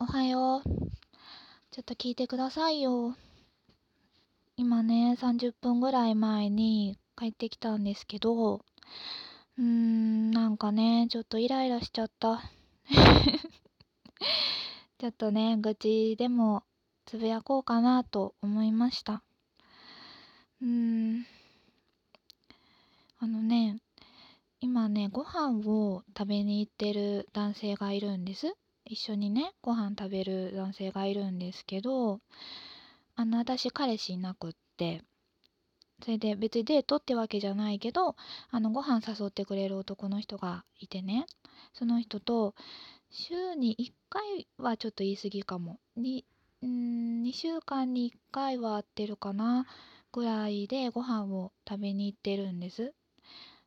おはよう。ちょっと聞いてくださいよ。今ね、30分ぐらい前に帰ってきたんですけど、うーん、なんかね、ちょっとイライラしちゃった。ちょっとね、愚痴でもつぶやこうかなと思いました。うーん。あのね、今ね、ご飯を食べに行ってる男性がいるんです。一緒にね、ご飯食べる男性がいるんですけど、あの、私彼氏いなくって、それで別にデートってわけじゃないけど、あの、ご飯誘ってくれる男の人がいてね、その人と、週に1回はちょっと言い過ぎかも。に、ん2週間に1回は会ってるかな、ぐらいでご飯を食べに行ってるんです。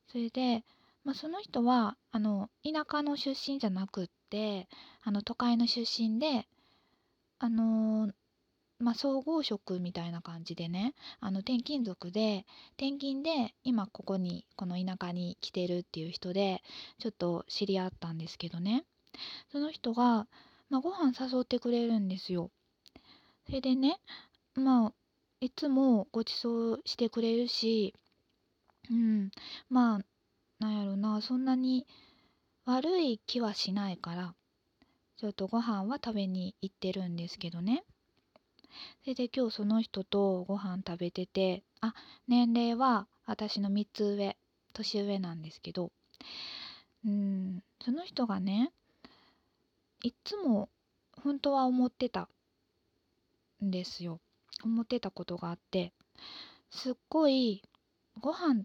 それで、まあ、その人はあの田舎の出身じゃなくってあの都会の出身であのー、まあ、総合職みたいな感じでねあの転勤族で転勤で今ここにこの田舎に来てるっていう人でちょっと知り合ったんですけどねその人が、まあ、ご飯誘ってくれるんですよ。それでねまあいつもご馳走してくれるしうんまあなんやろなそんなに悪い気はしないからちょっとご飯は食べに行ってるんですけどねそれで今日その人とご飯食べててあ年齢は私の3つ上年上なんですけどうんその人がねいつも本当は思ってたんですよ思ってたことがあってすっごいご飯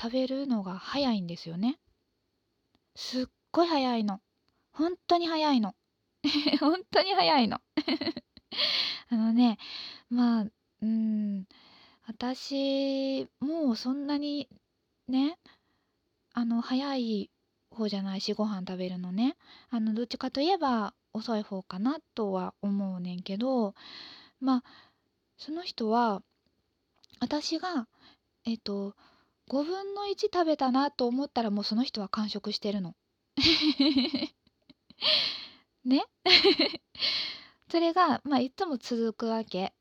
食べるのが早いんですよね。すっごい早いの。本当に早いの。本当に早いの。あのね、まあ、うん、私、もうそんなにね、あの、早い方じゃないし、ご飯食べるのね。あの、どっちかといえば遅い方かなとは思うねんけど、まあ、その人は、私が、えっと、5分の1食べたなと思ったらもうその人は完食してるの。ね？それが、まあ、いつも続くわけ。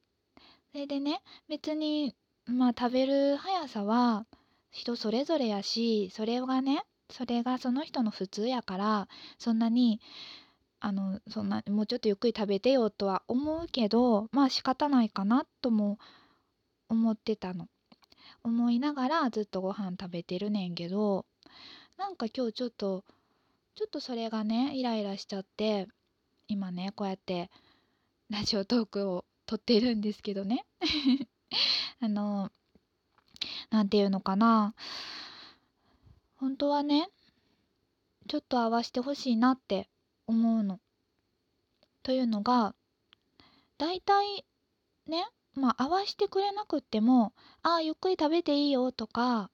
それでね、別に、まあ、食べる速さは人それぞれやし、それがね、それがその人の普通やから、そんなに、あの、そんな、もうちょっとゆっくり食べてよとは思うけど、まあ仕方ないかなとも思ってたの。思いながらずっとご飯食べてるねんけどなんか今日ちょっとちょっとそれがねイライラしちゃって今ねこうやってラジオトークを撮ってるんですけどね あの何て言うのかな本当はねちょっと合わしてほしいなって思うの。というのが大体ねまあ合わしてくれなくっても「ああゆっくり食べていいよ」とか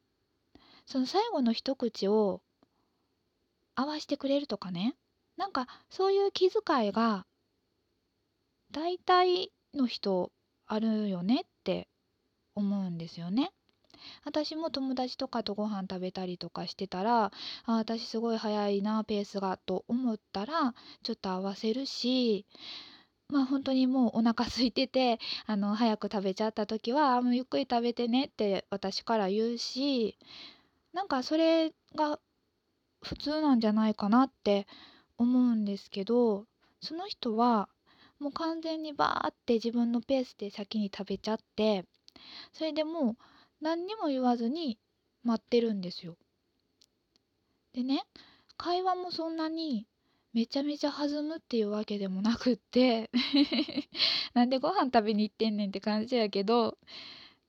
その最後の一口を合わしてくれるとかねなんかそういう気遣いが大体の人あるよねって思うんですよね。私も友達とかとご飯食べたりとかしてたらあ私すごい早いなペースがと思ったらちょっと合わせるしまあ本当にもうお腹空いててあの早く食べちゃった時は「もうゆっくり食べてね」って私から言うしなんかそれが普通なんじゃないかなって思うんですけどその人はもう完全にバーって自分のペースで先に食べちゃってそれでもう何にも言わずに待ってるんですよ。でね会話もそんなにめちゃめちゃ弾むっていうわけでもなくって なんでご飯食べに行ってんねんって感じやけど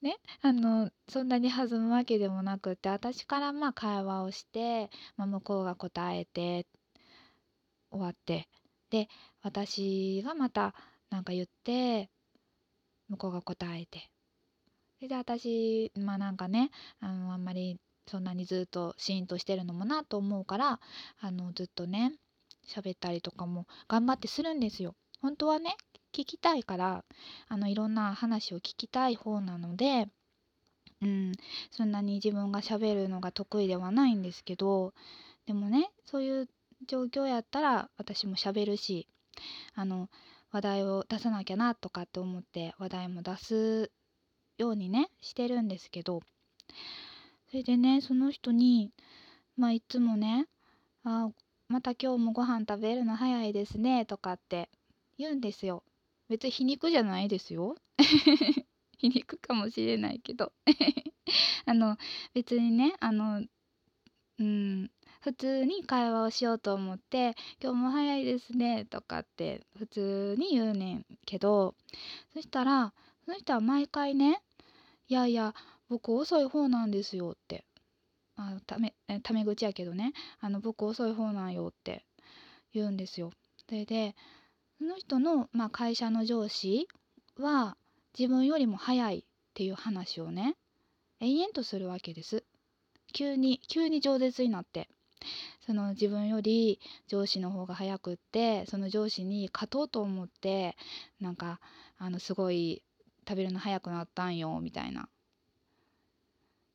ねあのそんなに弾むわけでもなくって私からまあ会話をして、まあ、向こうが答えて終わってで私がまた何か言って向こうが答えてそれで私まあなんかねあのあんまりそんなにずっとシーンとしてるのもなと思うからあのずっとね喋ったりとかも頑張ってするんですよ。本当はね聞きたいからあのいろんな話を聞きたい方なので、うん、そんなに自分が喋るのが得意ではないんですけどでもねそういう状況やったら私も喋るしあの話題を出さなきゃなとかって思って話題も出すようにねしてるんですけどそれでねその人にまあいつもね「あまた今日もご飯食べるの早いですね」とかって言うんですよ。別に皮肉じゃないですよ。皮肉かもしれないけど あの別にねあのうん普通に会話をしようと思って「今日も早いですね」とかって普通に言うねんけどそしたらその人は毎回ね「いやいや僕遅い方なんですよ」ってあためため口やけどねあの僕遅い方なんよって言うんですよ。それでその人の、まあ、会社の上司は自分よりも早いっていう話をね延々とするわけです。急に急に饒舌になってその自分より上司の方が早くってその上司に勝とうと思ってなんかあのすごい食べるの早くなったんよみたいな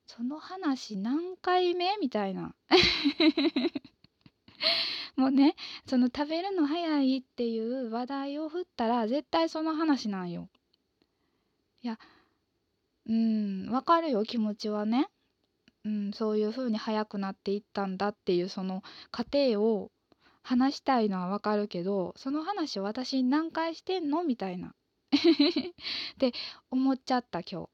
その話何回目？みたいな。もうねその食べるの早いっていう話題を振ったら絶対その話なんよ。いやうんわかるよ気持ちはね。うん、そういう風に速くなっていったんだっていうその過程を話したいのはわかるけどその話を私に何回してんの？みたいな。って思っちゃった今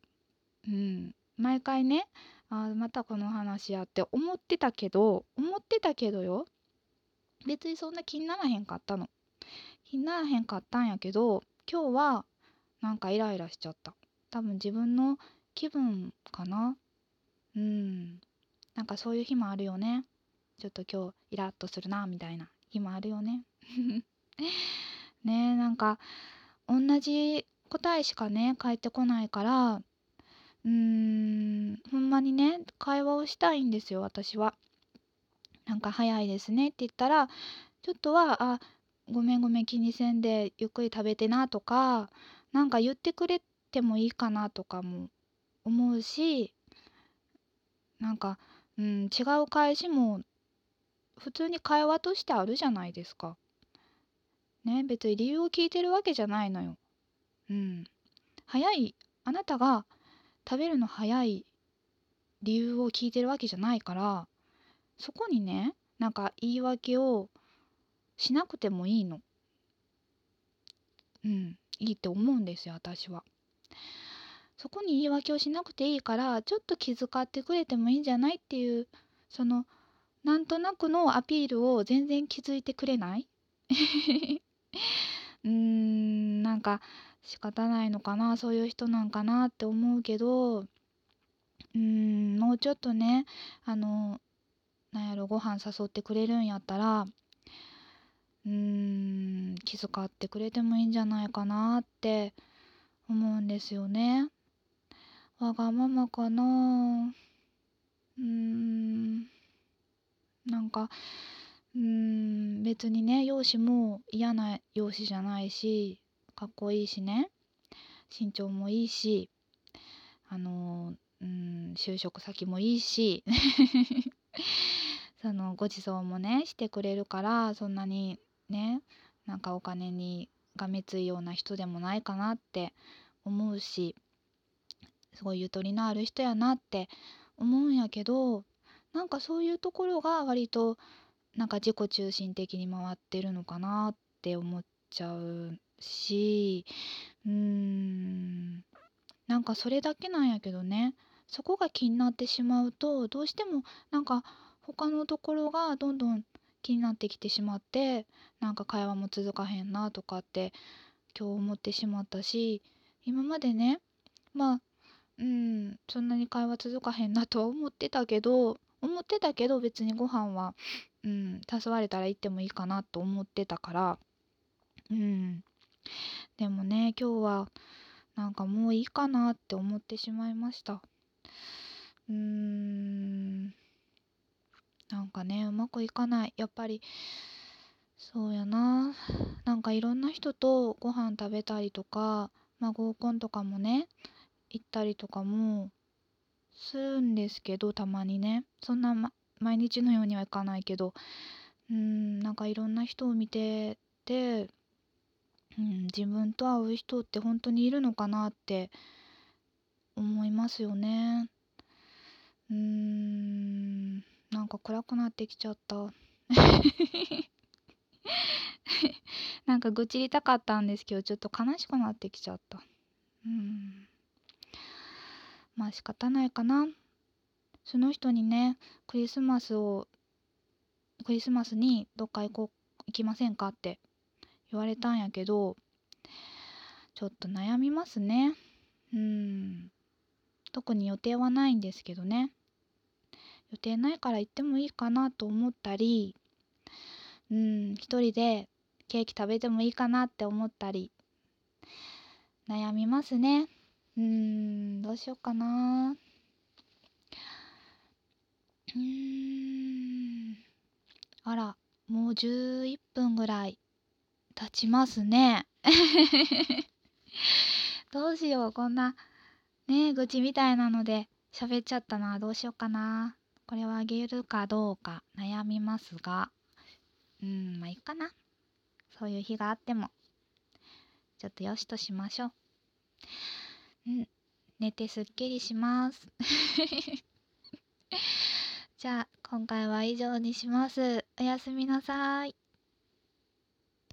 日。うん、毎回ねあまたこの話やって思ってたけど思ってたけどよ。別にそんな気にならへんかったの。気にならへんかったんやけど今日はなんかイライラしちゃった。多分自分の気分かな。うん。なんかそういう日もあるよね。ちょっと今日イラッとするなみたいな日もあるよね。ねえなんか同じ答えしかね返ってこないからうーんほんまにね会話をしたいんですよ私は。なんか早いですねって言ったらちょっとは「あごめんごめん気にせんでゆっくり食べてな」とかなんか言ってくれてもいいかなとかも思うしなんか、うん、違う返しも普通に会話としてあるじゃないですか。ね、別に理由を聞いてるわけじゃないのよ。うん。早い、あなたが食べるの早い理由を聞いてるわけじゃないから、そこにね、なんか言い訳をしなくてもいいの。うん、いいって思うんですよ、私は。そこに言い訳をしなくていいからちょっと気遣ってくれてもいいんじゃないっていうそのなんとなくのアピールを全然気づいてくれない？うーんなんか仕方ないのかなそういう人なんかなって思うけどうーんもうちょっとねあのなんやろご飯誘ってくれるんやったらうーん気遣ってくれてもいいんじゃないかなって思うんですよね。わがままかなうーんなんかうん別にね容姿も嫌な容姿じゃないしかっこいいしね。身長もいいしあのうん就職先もいいし。そのご馳走もねしてくれるからそんなにねなんかお金にがめついような人でもないかなって思うしすごいゆとりのある人やなって思うんやけどなんかそういうところが割となんか自己中心的に回ってるのかなって思っちゃうしうーん。なんかそれだけなんやけどね。そこが気になってしまうとどうしてもなんか他のところがどんどん気になってきてしまってなんか会話も続かへんなとかって今日思ってしまったし今までねまあうん、そんなに会話続かへんなとは思ってたけど思ってたけど別にご飯は、うん、誘われたら行ってもいいかなと思ってたからうん。でもね今日はなんかもういいかなって思ってしまいました。うーん。なんかねうまくいかない。やっぱりそうやな。なんかいろんな人とご飯食べたりとかまあ合コンとかもね行ったりとかもするんですけどたまにね。そんな、ま、毎日のようには行かないけど。うんなんかいろんな人を見ててうん、自分と会う人って本当にいるのかなって思いますよね。うーん、なんか暗くなってきちゃった。なんか愚痴りたかったんですけど、ちょっと悲しくなってきちゃった。うん。まあ仕方ないかな。その人にね、クリスマスを、クリスマスにどっか行こう、行きませんかって言われたんやけど、ちょっと悩みますね。うん。特に予定はないんですけどね。予定ないから行ってもいいかなと思ったり、うん、一人でケーキ食べてもいいかなって思ったり、悩みますね。うん、どうしようかな。うん。あら、もう11分ぐらい経ちますね。どうしよう、こんな、ね愚痴みたいなので喋っちゃったな。どうしようかな。これはあげるかどうか悩みますが、うん、まあいいかな。そういう日があっても、ちょっとよしとしましょう。うん、寝てすっきりします。じゃあ、今回は以上にします。おやすみなさい。